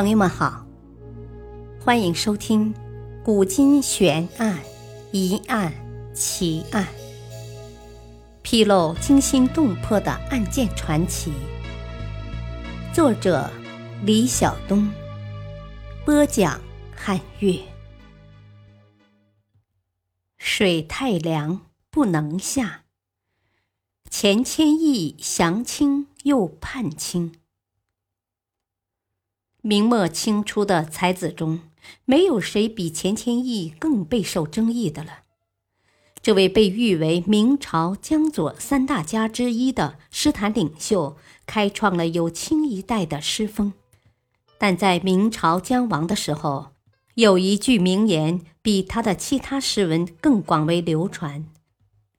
朋友们好，欢迎收听《古今悬案、疑案、奇案》，披露惊心动魄的案件传奇。作者：李晓东，播讲：汉月。水太凉，不能下。钱谦益降清又叛清。明末清初的才子中，没有谁比钱谦益更备受争议的了。这位被誉为明朝江左三大家之一的诗坛领袖，开创了有清一代的诗风。但在明朝将亡的时候，有一句名言比他的其他诗文更广为流传，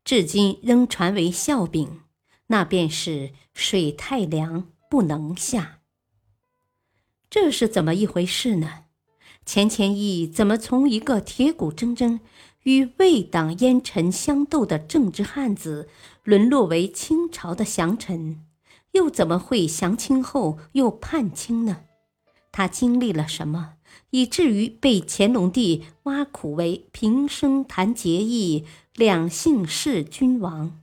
至今仍传为笑柄，那便是“水太凉，不能下”。这是怎么一回事呢？钱谦益怎么从一个铁骨铮铮、与魏党烟尘相斗的政治汉子，沦落为清朝的降臣？又怎么会降清后又叛清呢？他经历了什么，以至于被乾隆帝挖苦为平生谈节义，两姓弑君王，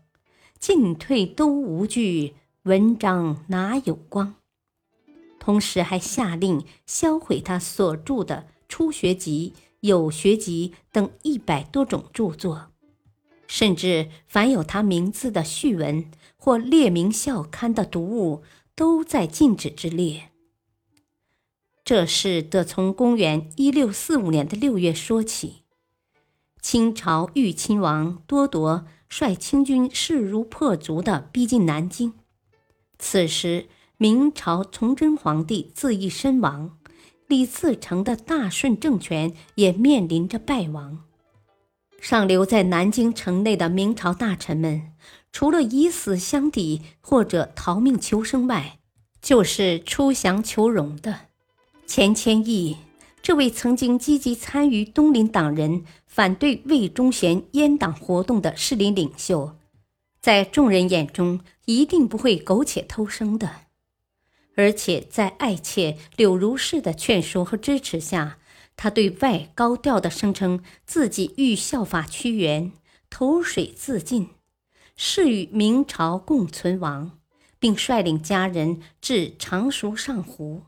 进退都无惧，文章哪有光？同时还下令销毁他所著的《初学集》《有学集》等一百多种著作，甚至凡有他名字的序文或列明校刊的读物，都在禁止之列。这事得从公元一六四五年的六月说起。清朝裕亲王多铎率清军势如破竹地逼近南京，此时。明朝崇祯皇帝自缢身亡，李自成的大顺政权也面临着败亡。尚留在南京城内的明朝大臣们，除了以死相抵或者逃命求生外，就是出降求荣的。钱谦益这位曾经积极参与东林党人反对魏忠贤阉党活动的士林领袖，在众人眼中一定不会苟且偷生的。而且在爱妾柳如是的劝说和支持下，他对外高调地声称自己欲效法屈原，投水自尽，誓与明朝共存亡，并率领家人至常熟上湖。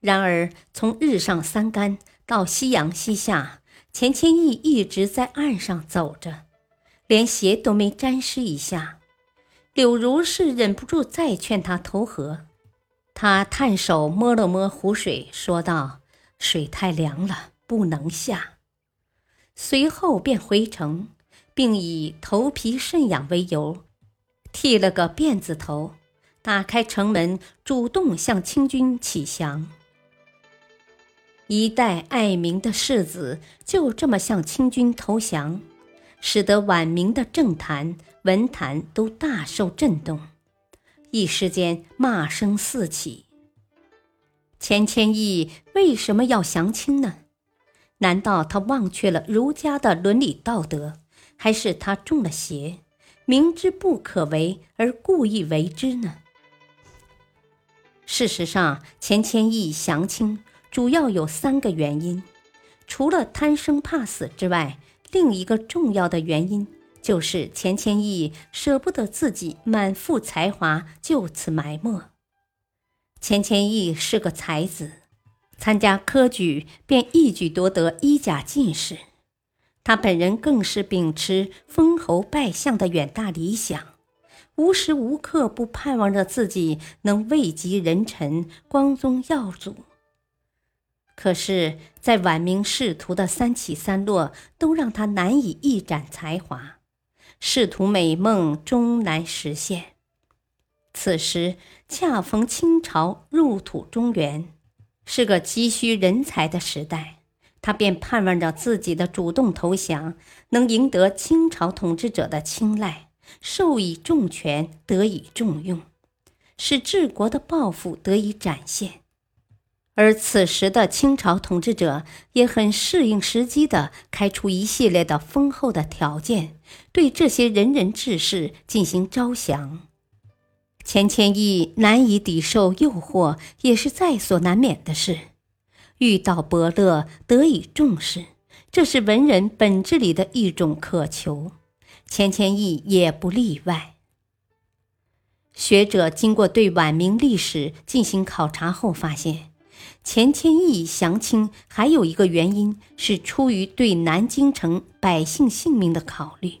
然而，从日上三竿到夕阳西下，钱谦益一直在岸上走着，连鞋都没沾湿一下。柳如是忍不住再劝他投河。他探手摸了摸湖水，说道：“水太凉了，不能下。”随后便回城，并以头皮渗痒为由，剃了个辫子头，打开城门，主动向清军启降。一代爱民的士子就这么向清军投降，使得晚明的政坛、文坛都大受震动。一时间骂声四起。钱谦益为什么要降清呢？难道他忘却了儒家的伦理道德，还是他中了邪，明知不可为而故意为之呢？事实上，钱谦益降清主要有三个原因，除了贪生怕死之外，另一个重要的原因。就是钱谦益舍不得自己满腹才华就此埋没。钱谦益是个才子，参加科举便一举夺得一甲进士。他本人更是秉持封侯拜相的远大理想，无时无刻不盼望着自己能位极人臣、光宗耀祖。可是，在晚明仕途的三起三落，都让他难以一展才华。仕途美梦终难实现。此时恰逢清朝入土中原，是个急需人才的时代，他便盼望着自己的主动投降能赢得清朝统治者的青睐，授以重权，得以重用，使治国的抱负得以展现。而此时的清朝统治者也很适应时机的开出一系列的丰厚的条件，对这些仁人志士进行招降。钱谦益难以抵受诱惑，也是在所难免的事。遇到伯乐，得以重视，这是文人本质里的一种渴求。钱谦益也不例外。学者经过对晚明历史进行考察后发现，钱谦益降清还有一个原因是出于对南京城百姓性命的考虑。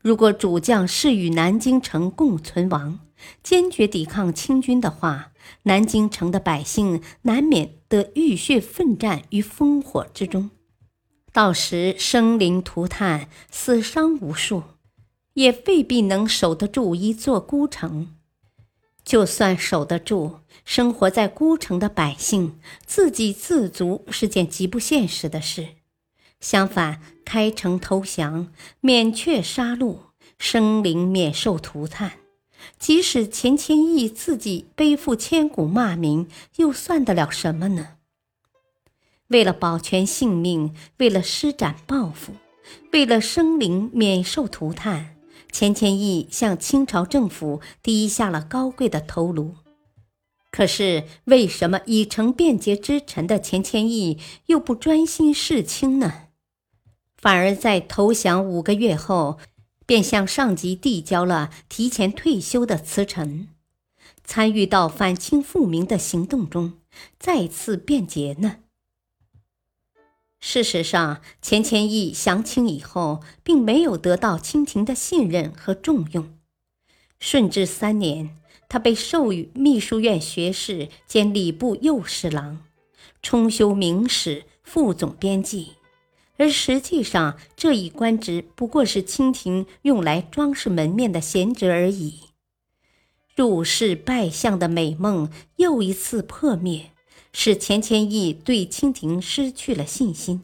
如果主将是与南京城共存亡，坚决抵抗清军的话，南京城的百姓难免得浴血奋战于烽火之中，到时生灵涂炭，死伤无数，也未必能守得住一座孤城。就算守得住，生活在孤城的百姓自给自足是件极不现实的事。相反，开城投降，免却杀戮，生灵免受涂炭。即使钱谦益自己背负千古骂名，又算得了什么呢？为了保全性命，为了施展抱负，为了生灵免受涂炭，钱谦益向清朝政府低下了高贵的头颅。可是，为什么已成变节之臣的钱谦益又不专心事清呢？反而在投降五个月后，便向上级递交了提前退休的辞呈，参与到反清复明的行动中，再次变节呢？事实上，钱谦益降清以后，并没有得到清廷的信任和重用。顺治三年，他被授予秘书院学士兼礼部右侍郎，充修明史、副总编辑。而实际上，这一官职不过是清廷用来装饰门面的闲职而已。入仕拜相的美梦又一次破灭，使钱谦益对清廷失去了信心。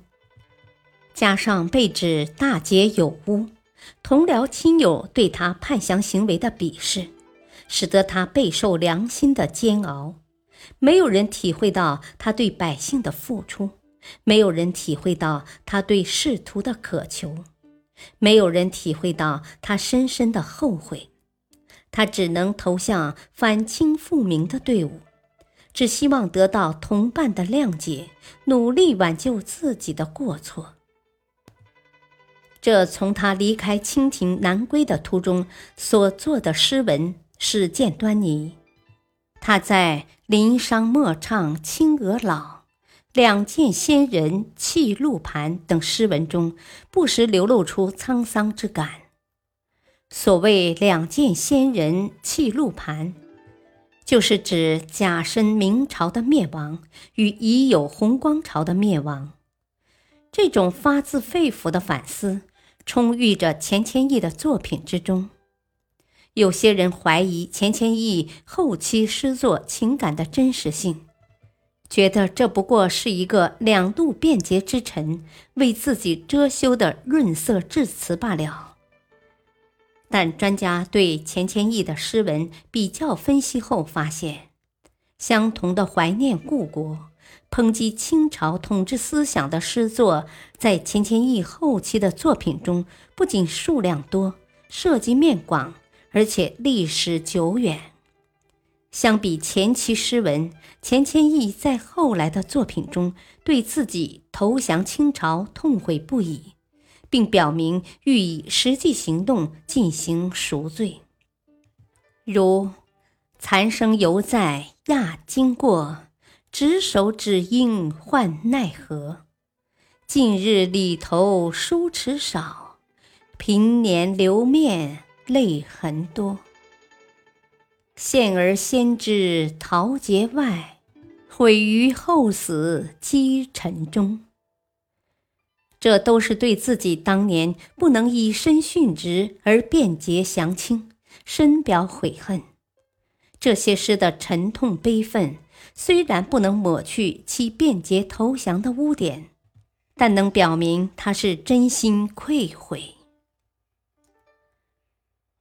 加上被指大节有污，同僚亲友对他叛降行为的鄙视，使得他备受良心的煎熬。没有人体会到他对百姓的付出。没有人体会到他对仕途的渴求，没有人体会到他深深的后悔，他只能投向反清复明的队伍，只希望得到同伴的谅解，努力挽救自己的过错。这从他离开清廷南归的途中所作的诗文是见端倪。他在“临觞莫唱青娥老”。两见仙人泣露盘等诗文中，不时流露出沧桑之感。所谓两见仙人泣露盘，就是指甲申明朝的灭亡与已有洪光朝的灭亡。这种发自肺腑的反思，充溢着钱谦益的作品之中。有些人怀疑钱谦益后期诗作情感的真实性。觉得这不过是一个两度变节之臣为自己遮羞的润色致辞罢了。但专家对钱谦益的诗文比较分析后发现，相同的怀念故国、抨击清朝统治思想的诗作，在钱谦益后期的作品中不仅数量多、涉及面广，而且历史久远。相比前期诗文，钱谦益在后来的作品中对自己投降清朝痛悔不已，并表明欲以实际行动进行赎罪。如“残生犹在亚经过，执手指应换奈何？近日里头书迟少，平年留面泪痕多。”现而先知桃节外，毁于后死积尘中。这都是对自己当年不能以身殉职而变节降清，深表悔恨。这些诗的沉痛悲愤，虽然不能抹去其变节投降的污点，但能表明他是真心愧悔。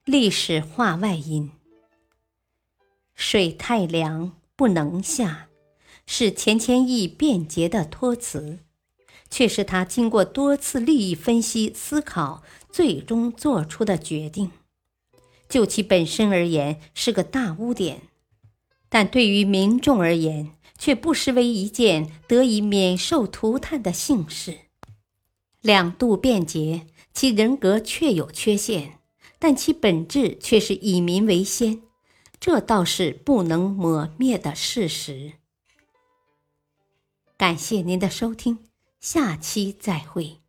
历史话外音。水太凉不能下，是钱谦益辩解的托词，却是他经过多次利益分析思考最终做出的决定。就其本身而言是个大污点，但对于民众而言，却不失为一件得以免受涂炭的幸事。两度便捷，其人格确有缺陷，但其本质却是以民为先，这倒是不能抹灭的事实。感谢您的收听，下期再会。